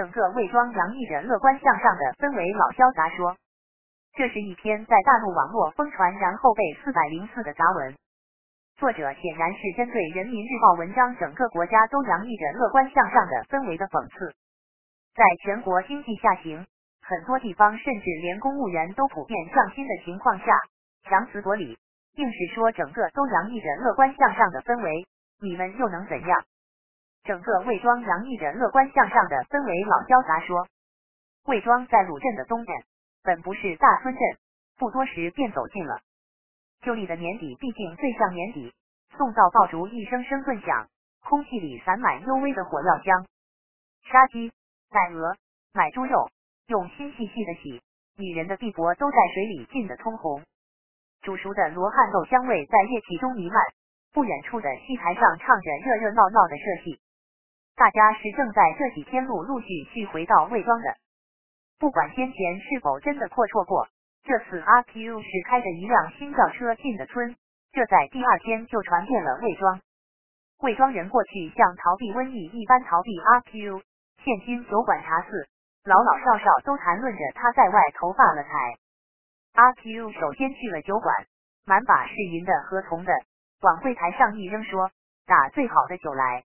整个魏庄洋溢着乐观向上的氛围。老萧杂说，这是一篇在大陆网络疯传然后被四百零四的杂文。作者显然是针对人民日报文章，整个国家都洋溢着乐观向上的氛围的讽刺。在全国经济下行，很多地方甚至连公务员都普遍降薪的情况下，强词夺理，硬是说整个都洋溢着乐观向上的氛围，你们又能怎样？整个魏庄洋溢着乐观向上的氛围。老萧杂说，魏庄在鲁镇的东边，本不是大村镇，不多时便走进了。旧历的年底，毕竟最像年底。送灶爆竹一声声顿响，空气里散满幽微的火药香。杀鸡、宰鹅、买猪肉，用心细细的洗，女人的臂膊都在水里浸得通红。煮熟的罗汉豆香味在液体中弥漫。不远处的戏台上唱着热热闹闹的社戏，大家是正在这几天陆陆续续回到魏庄的。不管先前是否真的阔绰过。这次阿 Q 是开着一辆新轿车进的村，这在第二天就传遍了魏庄。魏庄人过去像逃避瘟疫一般逃避阿 Q，现今酒馆茶肆，老老少少都谈论着他在外头发了财。阿 Q 首先去了酒馆，满把是银的和铜的，往柜台上一扔，说：“打最好的酒来。”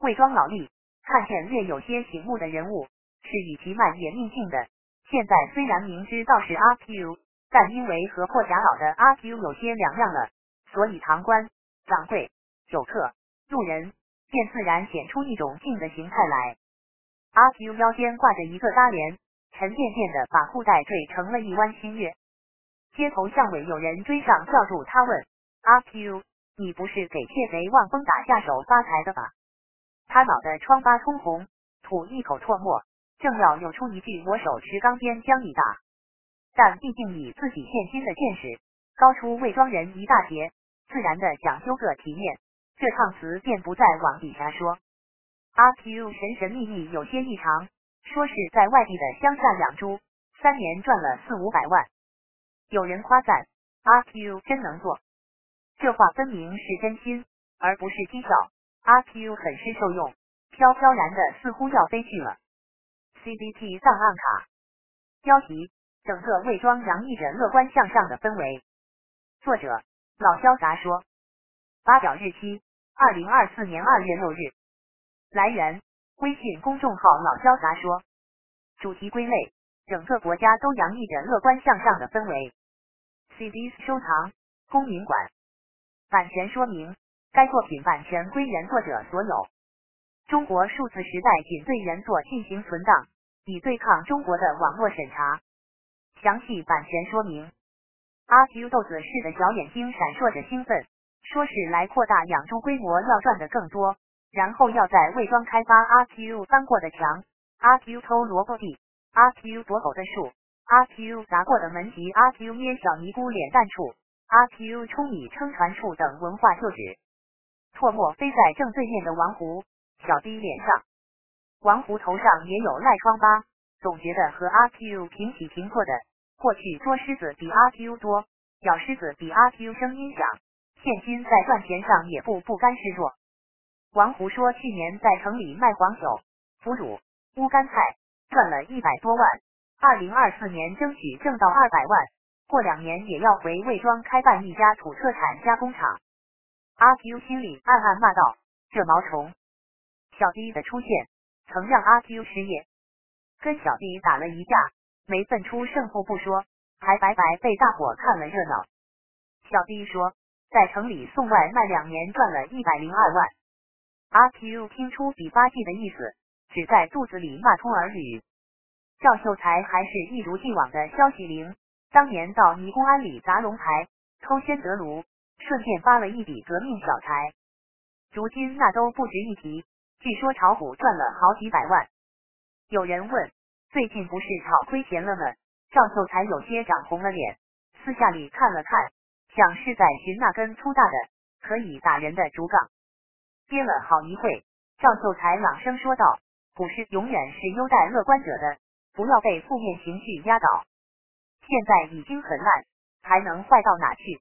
魏庄老吏看见略有些醒目的人物，是与其慢也命性的。现在虽然明知道是阿 Q，但因为和破甲老的阿 Q 有些两样了，所以堂官、掌柜、酒客、路人便自然显出一种静的形态来。阿 Q 腰间挂着一个搭帘，沉甸甸的把裤带缀成了一弯新月。街头巷尾有人追上叫住他，问阿 Q：“ 你不是给窃贼望风打下手发财的吧？”他脑袋疮疤通红，吐一口唾沫。正要又出一句“我手持钢鞭将你打”，但毕竟以自己现今的见识高出魏庄人一大截，自然的讲究个体面，这趟词便不再往底下说。阿 Q 神神秘秘有些异常，说是在外地的乡下养猪，三年赚了四五百万。有人夸赞阿 Q 真能做，这话分明是真心，而不是讥笑。阿 Q 很是受用，飘飘然的似乎要飞去了。CBT 档案卡标题：整个魏庄洋溢着乐观向上的氛围。作者：老潇洒说。发表日期：二零二四年二月六日。来源：微信公众号老潇洒说。主题归类：整个国家都洋溢着乐观向上的氛围。CD 收藏：公民馆。版权说明：该作品版权归原作者所有。中国数字时代仅对原作进行存档，以对抗中国的网络审查。详细版权说明。阿 Q 豆子似的小眼睛闪烁着兴奋，说是来扩大养猪规模，要赚的更多，然后要在未庄开发阿 Q 翻过的墙，阿 Q 偷萝卜地，阿 Q 夺狗的树，阿 Q 砸过的门及阿 Q 捏小尼姑脸蛋处，阿 Q 冲米撑船处等文化旧址。唾沫飞在正对面的王胡。小弟脸上，王胡头上也有赖疮疤，总觉得和阿 Q 平起平坐的。过去捉狮子比阿 Q 多，咬狮子比阿 Q 声音响，现今在赚钱上也不不甘示弱。王胡说，去年在城里卖黄酒、腐乳、乌干菜，赚了一百多万，二零二四年争取挣到二百万，过两年也要回魏庄开办一家土特产加工厂。阿 Q 心里暗暗骂道：这毛虫！小弟的出现曾让阿 Q 失业，跟小弟打了一架，没分出胜负不说，还白白被大伙看了热闹。小弟说，在城里送外卖两年赚了一百零二万。阿 Q 听出比发迹的意思，只在肚子里骂通耳语。赵秀才还是一如既往的消息灵，当年到尼姑庵里砸龙牌，偷仙得炉，顺便发了一笔革命小财，如今那都不值一提。据说炒股赚了好几百万，有人问最近不是炒亏钱了吗？赵秀才有些涨红了脸，私下里看了看，想是在寻那根粗大的可以打人的竹杠。憋了好一会，赵秀才朗声说道：“股市永远是优待乐观者的，不要被负面情绪压倒。现在已经很烂，还能坏到哪去？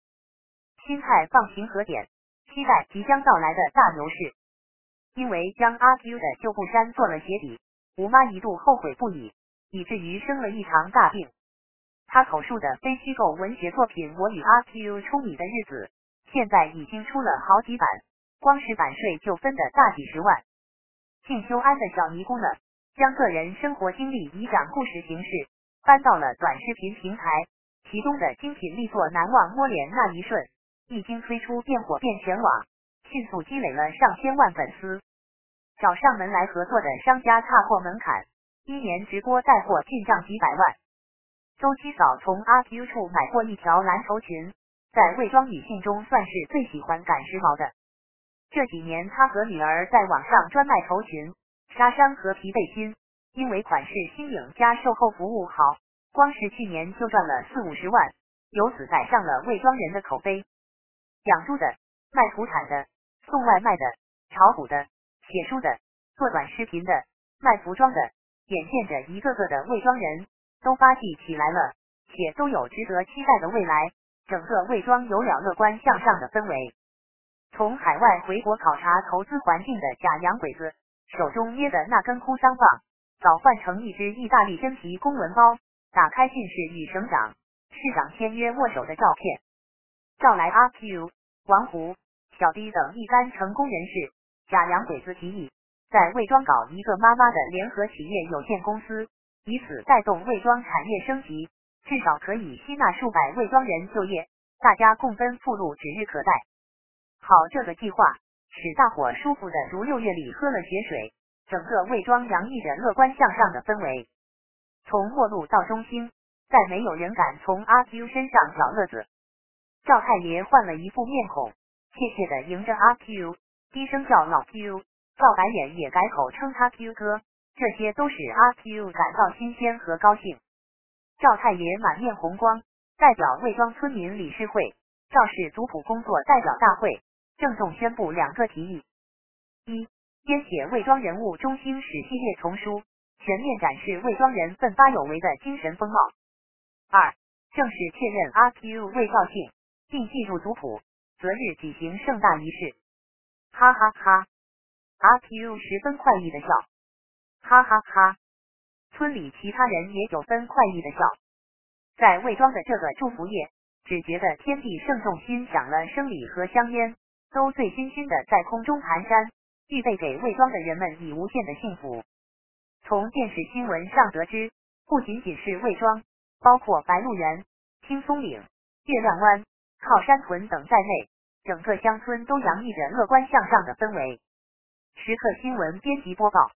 心态放平和点，期待即将到来的大牛市。”因为将阿 Q 的旧布衫做了鞋底，吴妈一度后悔不已，以至于生了一场大病。她口述的非虚构文学作品《我与阿 Q 出米的日子》，现在已经出了好几版，光是版税就分的大几十万。静修安的小尼姑呢，将个人生活经历以讲故事形式搬到了短视频平台，其中的精品力作《难忘摸脸那一瞬》，一经推出便火遍全网，迅速积累了上千万粉丝。找上门来合作的商家踏破门槛，一年直播带货进账几百万。周七嫂从阿 Q 处买过一条蓝绸裙，在伪装女性中算是最喜欢赶时髦的。这几年，她和女儿在网上专卖头裙、纱衫和皮背心，因为款式新颖加售后服务好，光是去年就赚了四五十万，由此载上了伪装人的口碑。养猪的、卖土产的、送外卖的、炒股的、写书的、做短视频的、卖服装的，眼见着一个个的伪装人都发迹起来了，且都有值得期待的未来，整个伪装有了乐观向上的氛围。从海外回国考察投资环境的假洋鬼子，手中捏的那根哭丧棒，早换成一只意大利真皮公文包，打开信是与省长、市长签约握手的照片。召来阿 Q、王胡、小 D 等一干成功人士，假洋鬼子提议在魏庄搞一个妈妈的联合企业有限公司，以此带动魏庄产业升级，至少可以吸纳数百魏庄人就业，大家共奔富路指日可待。好，这个计划使大伙舒服的如六月里喝了血水，整个魏庄洋溢着乐观向上的氛围。从末路到中兴，再没有人敢从阿 Q 身上找乐子。赵太爷换了一副面孔，怯怯的迎着阿 Q，低声叫老 Q。赵白眼也改口称他 Q 哥，这些都使阿 Q 感到新鲜和高兴。赵太爷满面红光，代表魏庄村民理事会。赵氏族谱工作代表大会。郑重宣布两个提议：一、编写魏庄人物中兴史系列丛书，全面展示魏庄人奋发有为的精神风貌；二、正式确认阿 Q 魏兆姓，并进入族谱，择日举行盛大仪式。哈哈哈！阿 Q 十分快意的笑，哈哈哈！村里其他人也有分快意的笑。在魏庄的这个祝福夜，只觉得天地圣众心响了生礼和香烟。都醉醺醺的在空中蹒跚，预备给魏庄的人们以无限的幸福。从电视新闻上得知，不仅仅是魏庄，包括白鹿原、青松岭、月亮湾、靠山屯等在内，整个乡村都洋溢着乐观向上的氛围。时刻新闻编辑播报。